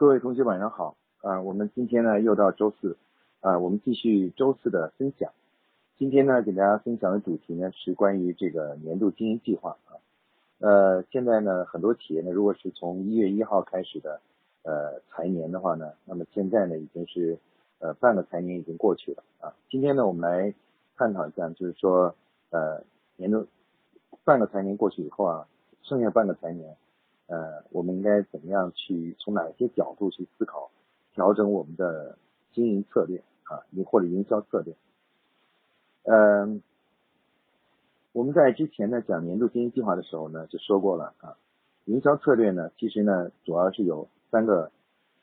各位同学晚上好，啊，我们今天呢又到周四，啊，我们继续周四的分享。今天呢给大家分享的主题呢是关于这个年度经营计划啊，呃，现在呢很多企业呢如果是从一月一号开始的呃财年的话呢，那么现在呢已经是呃半个财年已经过去了啊。今天呢我们来探讨一下，就是说呃年度半个财年过去以后啊，剩下半个财年。呃，我们应该怎么样去从哪些角度去思考调整我们的经营策略啊，营或者营销策略？嗯，我们在之前呢讲年度经营计划的时候呢就说过了啊，营销策略呢其实呢主要是有三个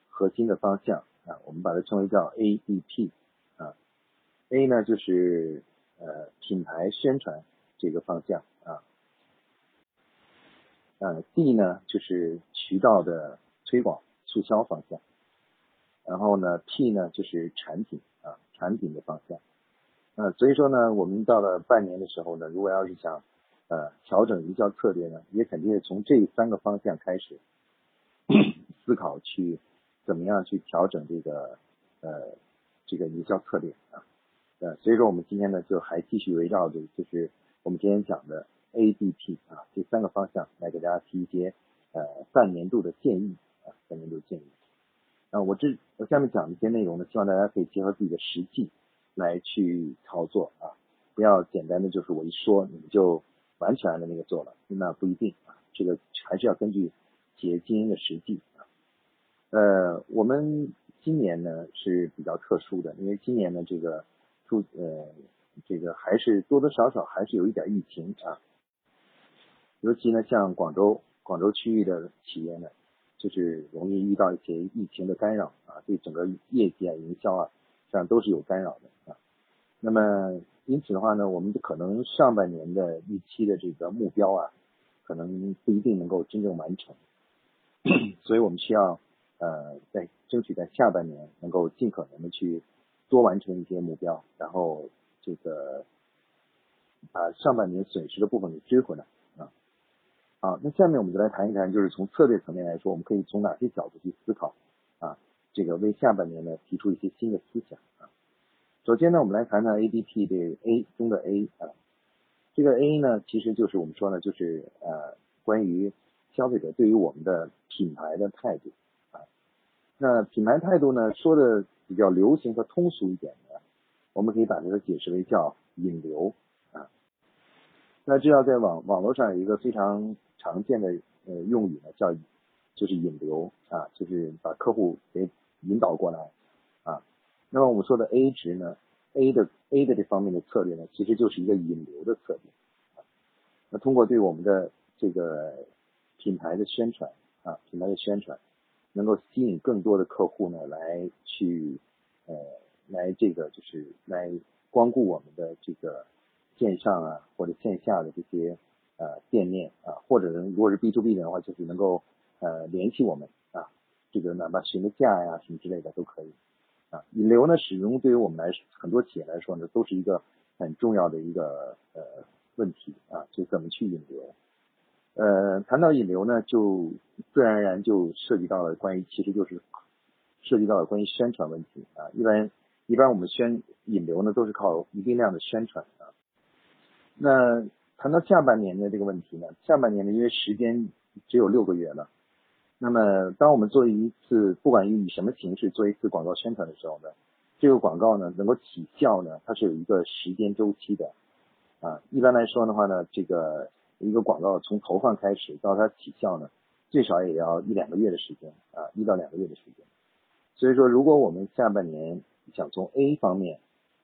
核心的方向啊，我们把它称为叫 A D P 啊，A 呢就是呃品牌宣传这个方向。呃，D 呢就是渠道的推广促销方向，然后呢，P 呢就是产品啊产品的方向，呃，所以说呢，我们到了半年的时候呢，如果要是想呃调整营销策略呢，也肯定是从这三个方向开始思考去怎么样去调整这个呃这个营销策略啊，呃，所以说我们今天呢就还继续围绕着就是我们今天讲的。A、D、P 啊，这三个方向来给大家提一些呃半年度的建议啊，半年度建议。啊，我这我下面讲的一些内容呢，希望大家可以结合自己的实际来去操作啊，不要简单的就是我一说你们就完全按照那个做了，那不一定啊，这个还是要根据企业经营的实际啊。呃，我们今年呢是比较特殊的，因为今年呢这个注呃这个还是多多少少还是有一点疫情啊。尤其呢，像广州广州区域的企业呢，就是容易遇到一些疫情的干扰啊，对整个业绩啊、营销啊，实际上都是有干扰的啊。那么因此的话呢，我们可能上半年的预期的这个目标啊，可能不一定能够真正完成，所以我们需要呃，在争取在下半年能够尽可能的去多完成一些目标，然后这个把上半年损失的部分给追回来。下面我们就来谈一谈，就是从策略层面来说，我们可以从哪些角度去思考啊？这个为下半年呢提出一些新的思想啊。首先呢，我们来谈谈 A D P 的 A 中的 A 啊，这个 A 呢，其实就是我们说呢，就是呃，关于消费者对于我们的品牌的态度啊。那品牌态度呢，说的比较流行和通俗一点的，我们可以把它解释为叫引流啊。那这要在网网络上有一个非常。常见的呃用语呢叫就是引流啊，就是把客户给引导过来啊。那么我们说的 A 值呢，A 的 A 的这方面的策略呢，其实就是一个引流的策略。那通过对我们的这个品牌的宣传啊，品牌的宣传，能够吸引更多的客户呢来去呃来这个就是来光顾我们的这个线上啊或者线下的这些。呃，店面啊，或者如果是 B to B 的话，就是能够呃联系我们啊，这个哪怕询个价呀什么之类的都可以啊。引流呢，始终对于我们来很多企业来说呢，都是一个很重要的一个呃问题啊，就怎么去引流。呃，谈到引流呢，就自然而然就涉及到了关于，其实就是涉及到了关于宣传问题啊。一般一般我们宣引流呢，都是靠一定量的宣传啊。那谈到下半年的这个问题呢，下半年呢，因为时间只有六个月了，那么当我们做一次，不管以什么形式做一次广告宣传的时候呢，这个广告呢能够起效呢，它是有一个时间周期的，啊，一般来说的话呢，这个一个广告从投放开始到它起效呢，最少也要一两个月的时间，啊，一到两个月的时间，所以说如果我们下半年想从 A 方面。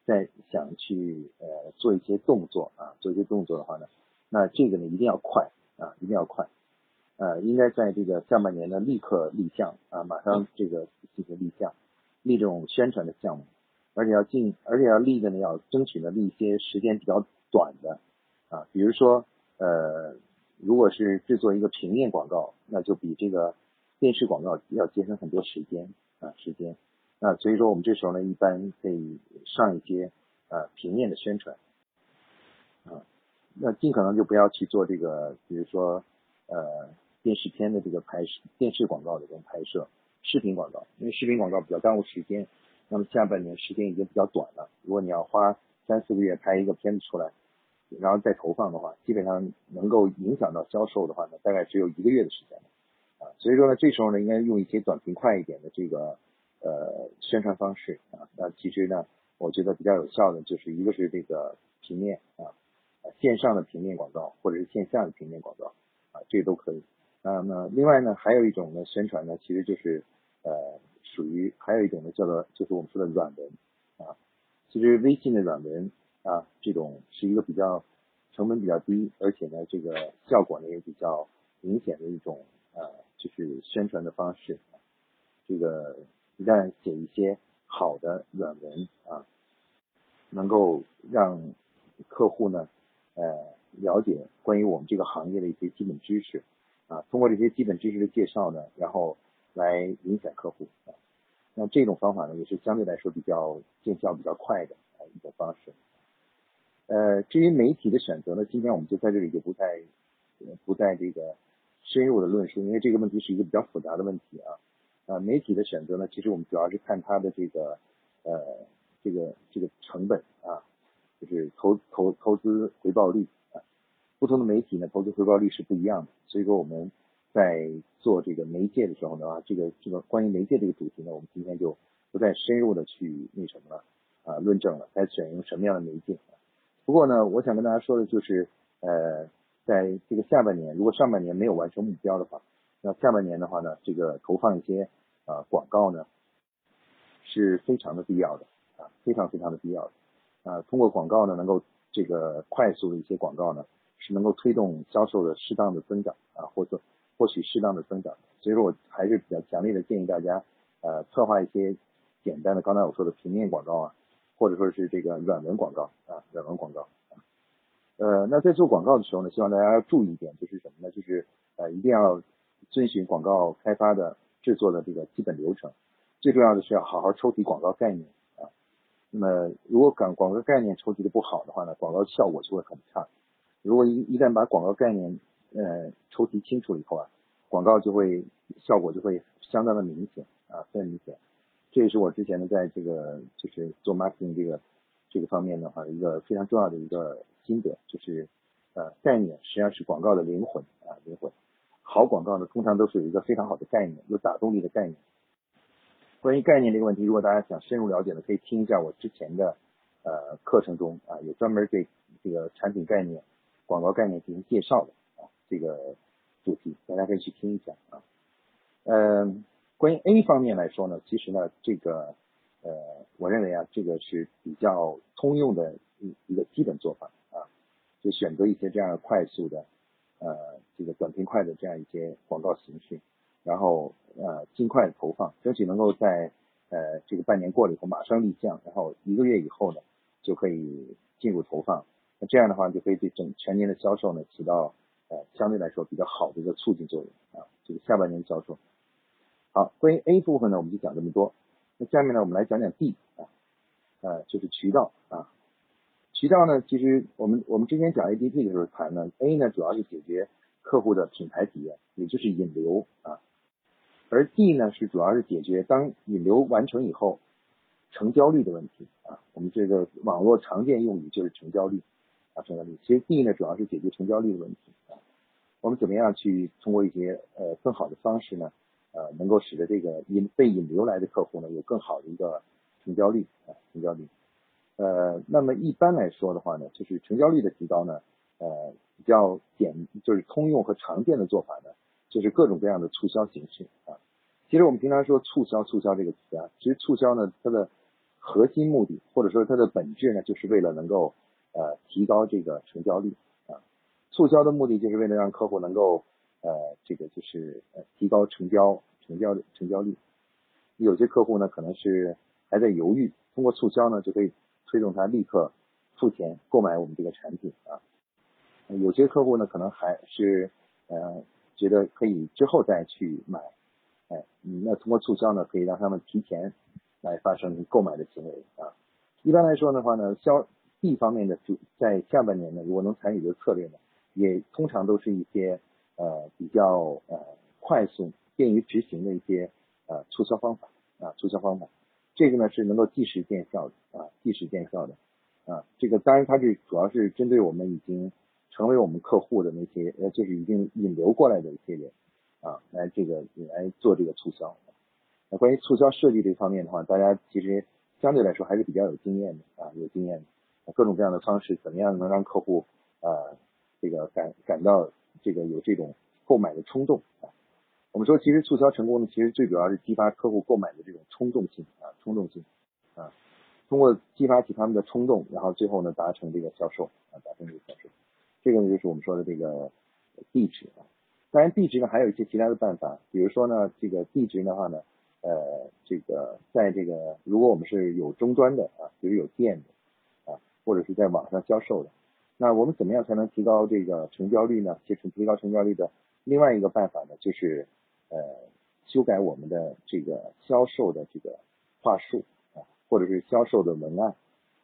在想去呃做一些动作啊，做一些动作的话呢，那这个呢一定要快啊，一定要快，呃，应该在这个下半年呢立刻立项啊，马上这个进行立项，立这种宣传的项目，而且要进，而且要立的呢要争取呢立一些时间比较短的啊，比如说呃，如果是制作一个平面广告，那就比这个电视广告要节省很多时间啊时间。那所以说，我们这时候呢，一般可以上一些呃平面的宣传，啊，那尽可能就不要去做这个，比如说呃电视片的这个拍摄，电视广告的这种拍摄，视频广告，因为视频广告比较耽误时间。那么下半年时间已经比较短了，如果你要花三四个月拍一个片子出来，然后再投放的话，基本上能够影响到销售的话呢，大概只有一个月的时间了啊。所以说呢，这时候呢，应该用一些短平快一点的这个呃宣传方式啊。那其实呢，我觉得比较有效的就是一个是这个平面啊，线上的平面广告或者是线下的平面广告啊，这都可以。那么另外呢，还有一种呢宣传呢，其实就是呃。属于还有一种呢，叫做就是我们说的软文啊。其实微信的软文啊，这种是一个比较成本比较低，而且呢，这个效果呢也比较明显的一种呃，就是宣传的方式。这个一旦写一些好的软文啊，能够让客户呢呃了解关于我们这个行业的一些基本知识啊，通过这些基本知识的介绍呢，然后来影响客户啊。那这种方法呢，也是相对来说比较见效比较快的一种方式。呃，至于媒体的选择呢，今天我们就在这里就不再不再这个深入的论述，因为这个问题是一个比较复杂的问题啊。啊，媒体的选择呢，其实我们主要是看它的这个呃这个这个成本啊，就是投投投资回报率啊。不同的媒体呢，投资回报率是不一样的，所以说我们。在做这个媒介的时候呢，这个这个关于媒介这个主题呢，我们今天就不再深入的去那什么了啊论证了，该选用什么样的媒介。不过呢，我想跟大家说的就是，呃，在这个下半年，如果上半年没有完成目标的话，那下半年的话呢，这个投放一些啊广告呢，是非常的必要的啊，非常非常的必要的啊，通过广告呢，能够这个快速的一些广告呢，是能够推动销售的适当的增长啊，或者。获取适当的增长，所以说我还是比较强烈的建议大家，呃，策划一些简单的，刚才我说的平面广告啊，或者说是这个软文广告啊，软文广告，呃，那在做广告的时候呢，希望大家要注意一点，就是什么呢？就是呃，一定要遵循广告开发的制作的这个基本流程，最重要的是要好好抽提广告概念啊。那么如果广广告概念抽提的不好的话呢，广告效果就会很差。如果一一旦把广告概念呃，抽题清楚了以后啊，广告就会效果就会相当的明显啊，非常明显。这也是我之前呢，在这个就是做 marketing 这个这个方面的话，一个非常重要的一个心得，就是呃，概念实际上是广告的灵魂啊，灵魂。好广告呢，通常都是有一个非常好的概念，有打动力的概念。关于概念这个问题，如果大家想深入了解的，可以听一下我之前的呃课程中啊，有专门对这个产品概念、广告概念进行介绍的啊。这个主题，大家可以去听一下啊。嗯，关于 A 方面来说呢，其实呢，这个呃，我认为啊，这个是比较通用的一一个基本做法啊，就选择一些这样快速的呃，这个短平快的这样一些广告形式，然后呃，尽快投放，争取能够在呃这个半年过了以后马上立项，然后一个月以后呢就可以进入投放。那这样的话就可以对整全年的销售呢起到呃。相对来说比较好的一个促进作用啊，这个下半年的销售。好，关于 A 部分呢，我们就讲这么多。那下面呢，我们来讲讲 B 啊，呃，就是渠道啊。渠道呢，其实我们我们之前讲 A D P 的时候谈呢，A 呢主要是解决客户的品牌体验，也就是引流啊，而 D 呢是主要是解决当引流完成以后成交率的问题啊。我们这个网络常见用语就是成交率。啊，成交率其实 D 呢，主要是解决成交率的问题啊。我们怎么样去通过一些呃更好的方式呢？呃，能够使得这个引被引流来的客户呢，有更好的一个成交率啊，成交率。呃，那么一般来说的话呢，就是成交率的提高呢，呃，比较简就是通用和常见的做法呢，就是各种各样的促销形式啊。其实我们平常说促销，促销这个词啊，其实促销呢，它的核心目的或者说它的本质呢，就是为了能够。呃，提高这个成交率啊，促销的目的就是为了让客户能够呃，这个就是呃提高成交成交成交率。有些客户呢可能是还在犹豫，通过促销呢就可以推动他立刻付钱购买我们这个产品啊。有些客户呢可能还是呃觉得可以之后再去买，哎，那通过促销呢可以让他们提前来发生购买的行为啊。一般来说的话呢，销 B 方面的主在下半年呢，如果能参与的策略呢，也通常都是一些呃比较呃快速、便于执行的一些呃促销方法啊促销方法，这个呢是能够即时见效的啊即时见效的啊这个当然它是主要是针对我们已经成为我们客户的那些呃就是已经引流过来的一些人啊来这个来做这个促销。那关于促销设计这方面的话，大家其实相对来说还是比较有经验的啊有经验的，各种各样的方式怎么样能让客户啊这个感感到这个有这种购买的冲动啊。我们说，其实促销成功呢，其实最主要是激发客户购买的这种冲动性啊，冲动性啊，通过激发起他们的冲动，然后最后呢达成这个销售啊，达成这个销售，这个呢就是我们说的这个地址啊。当然，地址呢还有一些其他的办法，比如说呢，这个地址的话呢，呃，这个在这个如果我们是有终端的啊，比如有店的啊，或者是在网上销售的，那我们怎么样才能提高这个成交率呢？其实提高成交率的另外一个办法呢，就是。呃，修改我们的这个销售的这个话术啊，或者是销售的文案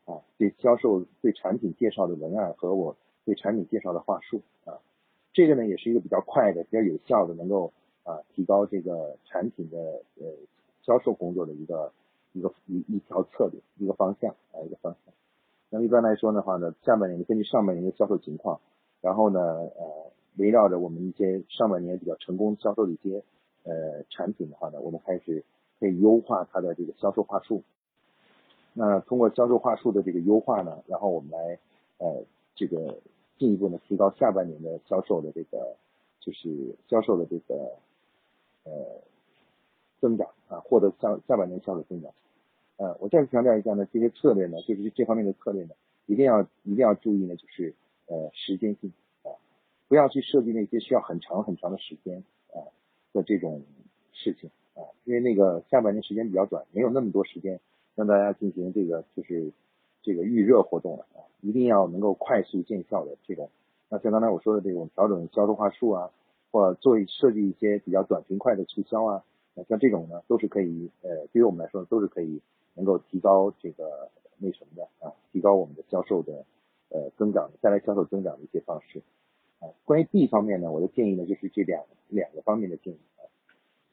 啊，对销售对产品介绍的文案和我对产品介绍的话术啊，这个呢也是一个比较快的、比较有效的，能够啊提高这个产品的呃销售工作的一个一个一一条策略、一个方向啊一个方向。那么一般来说的话呢，下半年根据上半年的销售情况，然后呢呃围绕着我们一些上半年比较成功销售的一些。呃，产品的话呢，我们开始可以优化它的这个销售话术。那通过销售话术的这个优化呢，然后我们来呃这个进一步呢提高下半年的销售的这个就是销售的这个呃增长啊，获得下下半年销售增长。呃，我再次强调一下呢，这些策略呢，就是这方面的策略呢，一定要一定要注意呢，就是呃时间性啊，不要去设计那些需要很长很长的时间。的这种事情啊，因为那个下半年时间比较短，没有那么多时间让大家进行这个就是这个预热活动了啊，一定要能够快速见效的这种。那像刚才我说的这种调整销售话术啊，或做设计一些比较短平快的促销啊，那像这种呢都是可以呃，对于我们来说都是可以能够提高这个那什么的啊，提高我们的销售的呃增长，带来销售增长的一些方式。啊，关于 B 方面呢，我的建议呢就是这两两个方面的建议啊。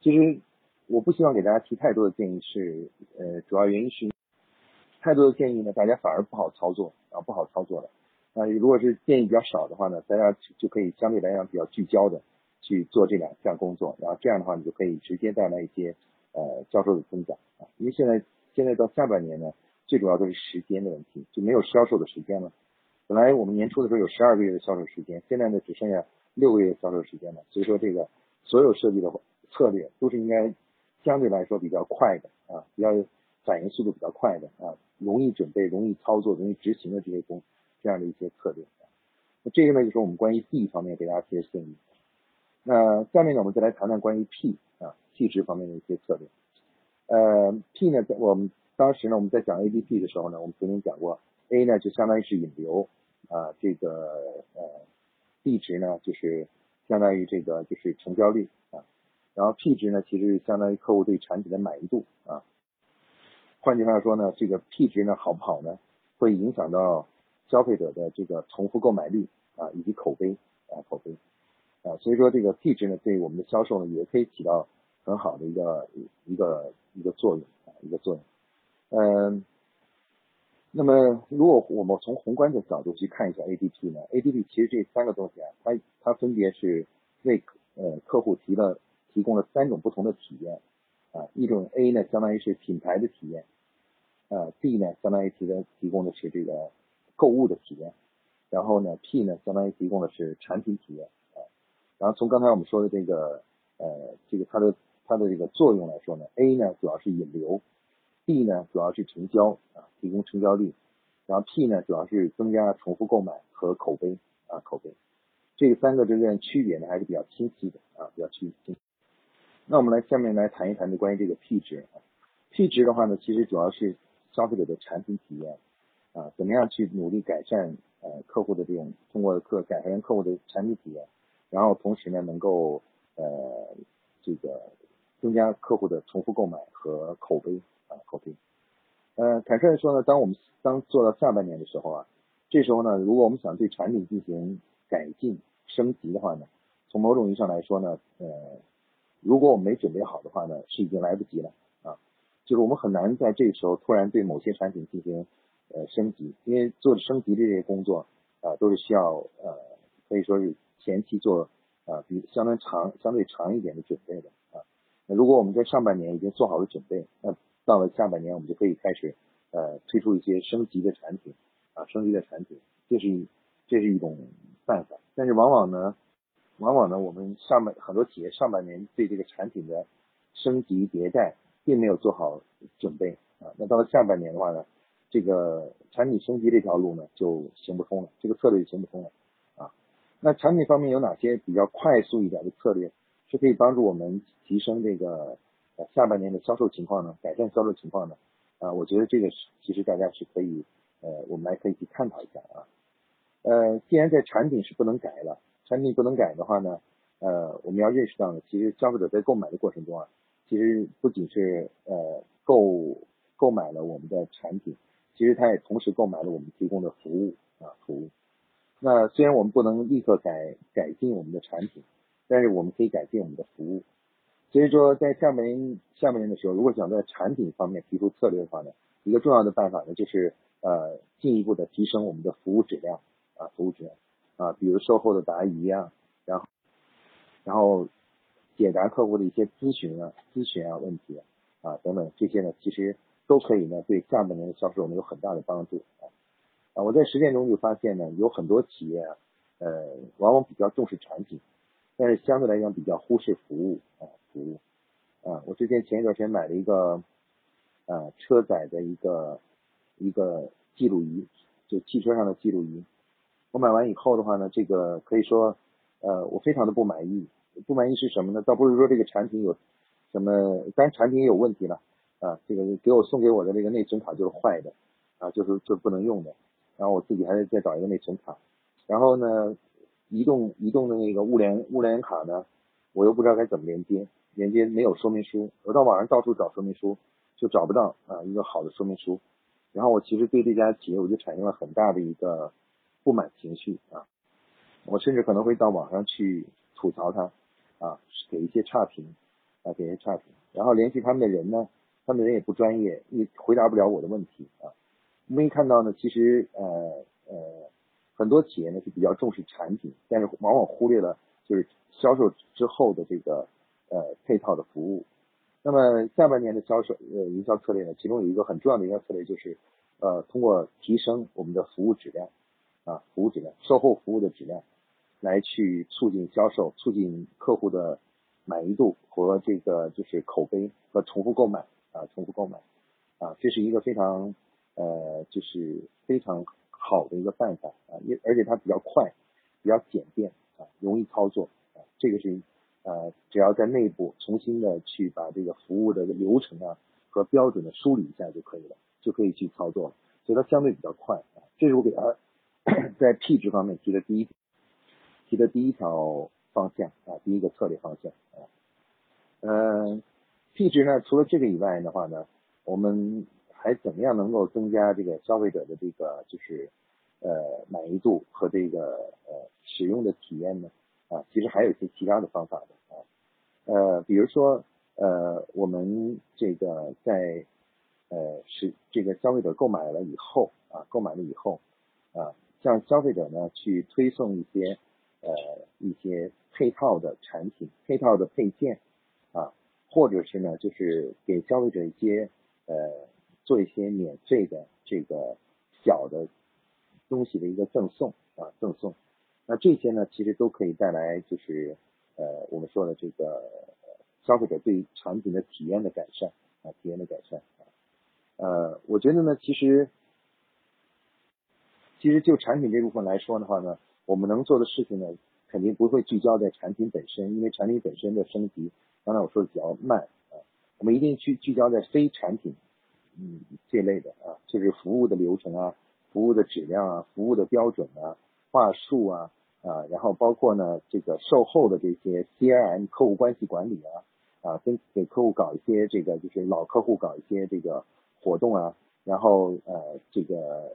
其实我不希望给大家提太多的建议，是呃，主要原因是太多的建议呢，大家反而不好操作啊，不好操作了。那如果是建议比较少的话呢，大家就可以相对来讲比较聚焦的去做这两项工作，然后这样的话你就可以直接带来一些呃销售的增长啊。因为现在现在到下半年呢，最主要都是时间的问题，就没有销售的时间了。本来我们年初的时候有十二个月的销售时间，现在呢只剩下六个月销售时间了。所以说这个所有设计的策略都是应该相对来说比较快的啊，比较反应速度比较快的啊，容易准备、容易操作、容易执行的这些工这样的一些策略。那这个呢就是我们关于 D 方面给大家提的建议。那下面呢我们再来谈谈关于 P 啊 P 值方面的一些策略。呃 P 呢在我们当时呢我们在讲 ADP 的时候呢，我们曾经讲过 A 呢就相当于是引流。啊，这个呃，D 值呢，就是相当于这个就是成交率啊，然后 P 值呢，其实相当于客户对产品的满意度啊。换句话说呢，这个 P 值呢好不好呢，会影响到消费者的这个重复购买率啊，以及口碑啊口碑啊，所以说这个 P 值呢，对我们的销售呢，也可以起到很好的一个一个一个作用啊，一个作用，嗯。那么，如果我们从宏观的角度去看一下 ADP 呢？ADP 其实这三个东西啊，它它分别是为呃客户提了提供了三种不同的体验啊。一种 A 呢，相当于是品牌的体验，呃 D 呢，相当于提的提供的是这个购物的体验，然后呢 P 呢，相当于提供的是产品体验啊。然后从刚才我们说的这个呃这个它的它的这个作用来说呢，A 呢主要是引流。B 呢主要是成交啊，提供成交率，然后 P 呢主要是增加重复购买和口碑啊口碑，这三个之间区别呢还是比较清晰的啊比较清晰。那我们来下面来谈一谈就关于这个 P 值啊，P 值的话呢其实主要是消费者的产品体验啊，怎么样去努力改善呃客户的这种通过客改善客户的产品体验，然后同时呢能够呃这个增加客户的重复购买和口碑。啊，口碑。呃，坦率的说呢，当我们当做到下半年的时候啊，这时候呢，如果我们想对产品进行改进升级的话呢，从某种意义上来说呢，呃，如果我们没准备好的话呢，是已经来不及了啊。就是我们很难在这个时候突然对某些产品进行呃升级，因为做升级的这些工作啊，都是需要呃可以说是前期做啊比相当长相对长一点的准备的啊。那如果我们在上半年已经做好了准备，那到了下半年我们就可以开始呃推出一些升级的产品啊，升级的产品，这是一这是一种办法。但是往往呢。往往呢，我们上半很多企业上半年对这个产品的升级迭代并没有做好准备啊，那到了下半年的话呢，这个产品升级这条路呢就行不通了，这个策略就行不通了啊。那产品方面有哪些比较快速一点的策略是可以帮助我们提升这个呃下半年的销售情况呢？改善销售情况呢？啊，我觉得这个是其实大家是可以呃，我们来可以去探讨一下啊。呃，既然在产品是不能改了。产品不能改的话呢，呃，我们要认识到呢，其实消费者在购买的过程中啊，其实不仅是呃购购买了我们的产品，其实他也同时购买了我们提供的服务啊服务。那虽然我们不能立刻改改进我们的产品，但是我们可以改进我们的服务。所以说，在下半年下半年的时候，如果想在产品方面提出策略的话呢，一个重要的办法呢，就是呃进一步的提升我们的服务质量啊服务质量。啊，比如售后的答疑啊，然后，然后解答客户的一些咨询啊、咨询啊问题啊等等，这些呢，其实都可以呢对下半年的销售呢有很大的帮助啊。啊，我在实践中就发现呢，有很多企业啊，呃，往往比较重视产品，但是相对来讲比较忽视服务啊，服务啊。我之前前一段时间买了一个啊车载的一个一个记录仪，就汽车上的记录仪。我买完以后的话呢，这个可以说，呃，我非常的不满意。不满意是什么呢？倒不是说这个产品有什么，当然产品也有问题了啊。这个给我送给我的这个内存卡就是坏的啊，就是就是不能用的。然后我自己还得再找一个内存卡。然后呢，移动移动的那个物联物联卡呢，我又不知道该怎么连接，连接没有说明书。我到网上到处找说明书，就找不到啊一个好的说明书。然后我其实对这家企业我就产生了很大的一个。不满情绪啊，我甚至可能会到网上去吐槽他啊，给一些差评啊，给一些差评，然后联系他们的人呢，他们的人也不专业，也回答不了我的问题啊。我们一看到呢，其实呃呃，很多企业呢是比较重视产品，但是往往忽略了就是销售之后的这个呃配套的服务。那么下半年的销售呃营销策略呢，其中有一个很重要的营销策略就是呃通过提升我们的服务质量。啊，服务质量、售后服务的质量，来去促进销售、促进客户的满意度和这个就是口碑和重复购买啊，重复购买啊，这是一个非常呃就是非常好的一个办法啊，也而且它比较快，比较简便啊，容易操作啊，这个是呃只要在内部重新的去把这个服务的流程啊和标准的梳理一下就可以了，就可以去操作了，所以它相对比较快啊，这是我给它。在 P 值方面提的第一提的第一条方向啊，第一个策略方向啊，嗯，P 值呢，除了这个以外的话呢，我们还怎么样能够增加这个消费者的这个就是呃满意度和这个呃使用的体验呢？啊，其实还有一些其他的方法的啊，呃，比如说呃，我们这个在呃是这个消费者购买了以后啊，购买了以后啊。向消费者呢去推送一些呃一些配套的产品、配套的配件啊，或者是呢就是给消费者一些呃做一些免费的这个小的东西的一个赠送啊赠送，那这些呢其实都可以带来就是呃我们说的这个消费者对产品的体验的改善啊体验的改善啊呃我觉得呢其实。其实就产品这部分来说的话呢，我们能做的事情呢，肯定不会聚焦在产品本身，因为产品本身的升级，刚才我说的比较慢啊，我们一定去聚焦在非产品，嗯这类的啊，就是服务的流程啊，服务的质量啊，服务的标准啊，话术啊啊，然后包括呢这个售后的这些 CRM 客户关系管理啊啊，跟给客户搞一些这个就是老客户搞一些这个活动啊，然后呃这个。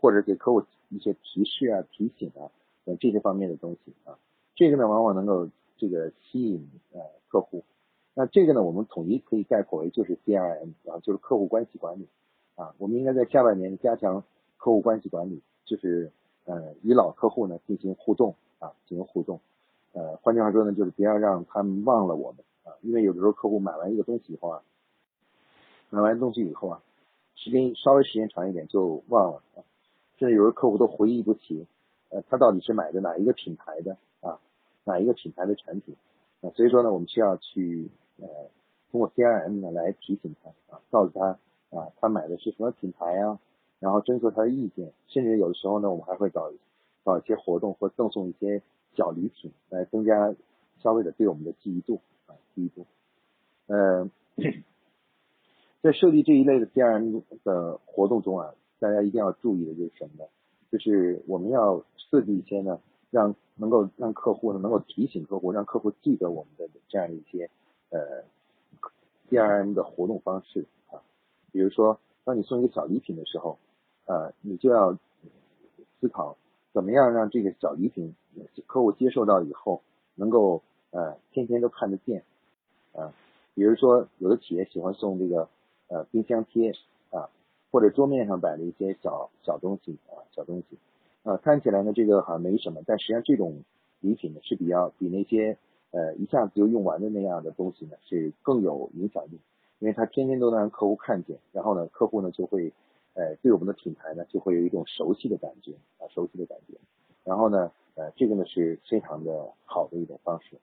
或者给客户一些提示啊、提醒啊等这些方面的东西啊，这个呢往往能够这个吸引呃客户。那这个呢，我们统一可以概括为就是 CRM 啊，就是客户关系管理啊。我们应该在下半年加强客户关系管理，就是呃与老客户呢进行互动啊，进行互动。呃，换句话说呢，就是不要让他们忘了我们啊，因为有的时候客户买完一个东西以后啊，买完东西以后啊，时间稍微时间长一点就忘了啊，甚至有的客户都回忆不起，呃，他到底是买的哪一个品牌的啊，哪一个品牌的产品啊，所以说呢，我们需要去。呃，通过 CRM 呢来提醒他啊，告诉他啊，他买的是什么品牌啊，然后征求他的意见，甚至有的时候呢，我们还会搞搞一些活动或赠送一些小礼品，来增加消费者对我们的记忆度啊，记忆度。呃，在设计这一类的 CRM 的活动中啊，大家一定要注意的就是什么呢？就是我们要设计一些呢，让能够让客户呢能够提醒客户，让客户记得我们的这样的一些。呃，CRM 的活动方式啊，比如说，当你送一个小礼品的时候，呃，你就要思考怎么样让这个小礼品客户接受到以后，能够呃天天都看得见啊。比如说，有的企业喜欢送这个呃冰箱贴啊，或者桌面上摆的一些小小东西啊，小东西啊，看起来呢这个好像没什么，但实际上这种礼品呢是比较比那些。呃，一下子就用完的那样的东西呢，是更有影响力，因为它天天都能让客户看见，然后呢，客户呢就会，呃，对我们的品牌呢就会有一种熟悉的感觉啊，熟悉的感觉，然后呢，呃，这个呢是非常的好的一种方式。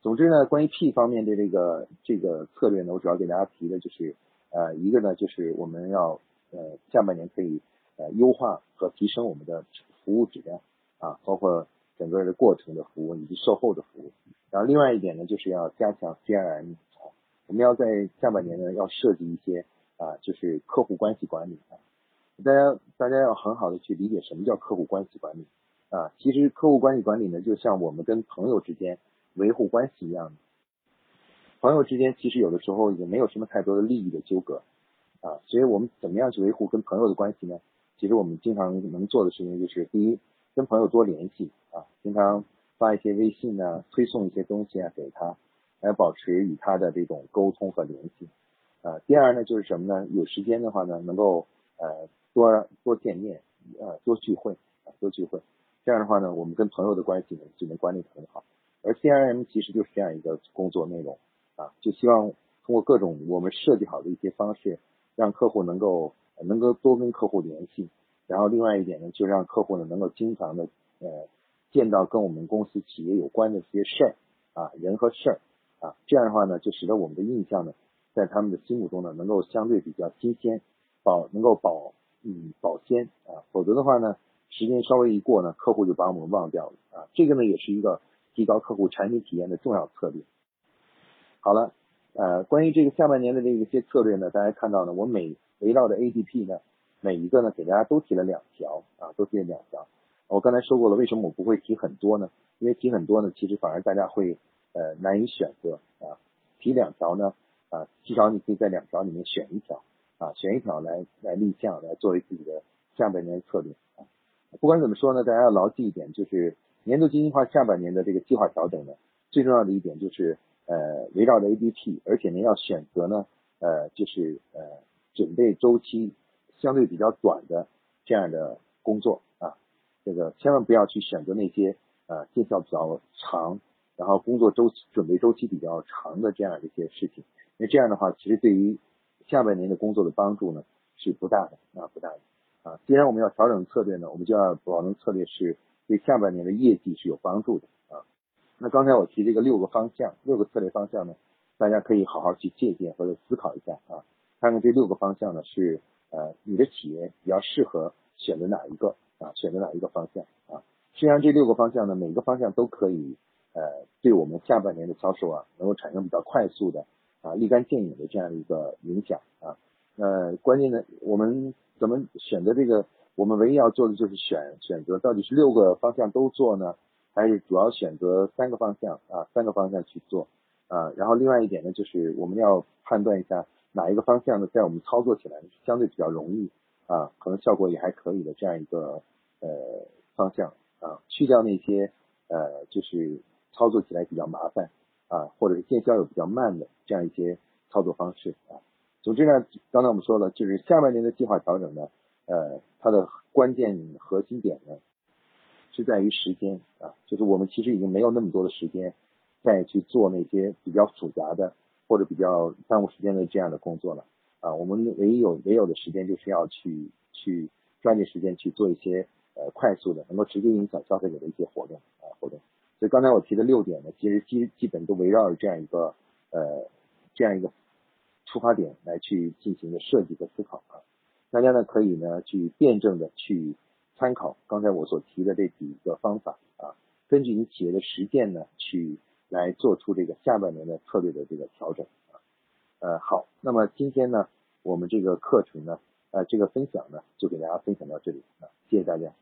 总之呢，关于 P 方面的这个这个策略呢，我主要给大家提的就是，呃，一个呢就是我们要呃下半年可以呃优化和提升我们的服务质量啊，包括整个的过程的服务以及售后的服务。然后另外一点呢，就是要加强 CRM，我们要在下半年呢要设计一些啊，就是客户关系管理啊，大家大家要很好的去理解什么叫客户关系管理啊，其实客户关系管理呢，就像我们跟朋友之间维护关系一样，朋友之间其实有的时候也没有什么太多的利益的纠葛啊，所以我们怎么样去维护跟朋友的关系呢？其实我们经常能做的事情就是，第一，跟朋友多联系啊，经常。发一些微信呢，推送一些东西啊给他，来保持与他的这种沟通和联系。呃，第二呢就是什么呢？有时间的话呢，能够呃多多见面，呃多聚会啊多聚会。这样的话呢，我们跟朋友的关系呢就能管理得很好。而 CRM 其实就是这样一个工作内容啊，就希望通过各种我们设计好的一些方式，让客户能够能够多跟客户联系。然后另外一点呢，就让客户呢能够经常的呃。见到跟我们公司企业有关的这些事儿啊，人和事儿啊，这样的话呢，就使得我们的印象呢，在他们的心目中呢，能够相对比较新鲜，保能够保嗯保鲜啊，否则的话呢，时间稍微一过呢，客户就把我们忘掉了啊，这个呢也是一个提高客户产品体验的重要策略。好了，呃，关于这个下半年的这一些策略呢，大家看到呢，我每围绕的 ADP 呢，每一个呢给大家都提了两条啊，都提了两条。我刚才说过了，为什么我不会提很多呢？因为提很多呢，其实反而大家会呃难以选择啊。提两条呢啊，至少你可以在两条里面选一条啊，选一条来来立项，来作为自己的下半年的策略啊。不管怎么说呢，大家要牢记一点，就是年度精细化下半年的这个计划调整呢，最重要的一点就是呃围绕着 ADP，而且呢要选择呢呃就是呃准备周期相对比较短的这样的工作啊。这个千万不要去选择那些呃见效比较长，然后工作周期准备周期比较长的这样的一些事情，那这样的话，其实对于下半年的工作的帮助呢是不大的啊不大的啊。既然我们要调整策略呢，我们就要保证策略是对下半年的业绩是有帮助的啊。那刚才我提这个六个方向，六个策略方向呢，大家可以好好去借鉴或者思考一下啊，看看这六个方向呢是呃你的企业比较适合选择哪一个。啊，选择哪一个方向啊？实际上这六个方向呢，每个方向都可以呃，对我们下半年的销售啊，能够产生比较快速的啊，立竿见影的这样一个影响啊。呃，关键呢，我们怎么选择这个？我们唯一要做的就是选选择到底是六个方向都做呢，还是主要选择三个方向啊？三个方向去做啊。然后另外一点呢，就是我们要判断一下哪一个方向呢，在我们操作起来相对比较容易啊，可能效果也还可以的这样一个。呃，方向啊，去掉那些呃，就是操作起来比较麻烦啊，或者是见效又比较慢的这样一些操作方式啊。总之呢，刚才我们说了，就是下半年的计划调整呢，呃，它的关键核心点呢是在于时间啊，就是我们其实已经没有那么多的时间再去做那些比较复杂的或者比较耽误时间的这样的工作了啊。我们唯一有唯有的时间就是要去去抓紧时间去做一些呃快速的能够直接影响消费者的一些活动啊活动。所以刚才我提的六点呢，其实基基本都围绕着这样一个呃这样一个出发点来去进行的设计和思考啊。大家呢可以呢去辩证的去参考刚才我所提的这几个方法啊，根据你企业的实践呢去来做出这个下半年的策略的这个调整啊。呃好，那么今天呢我们这个课程呢呃这个分享呢就给大家分享到这里啊，谢谢大家。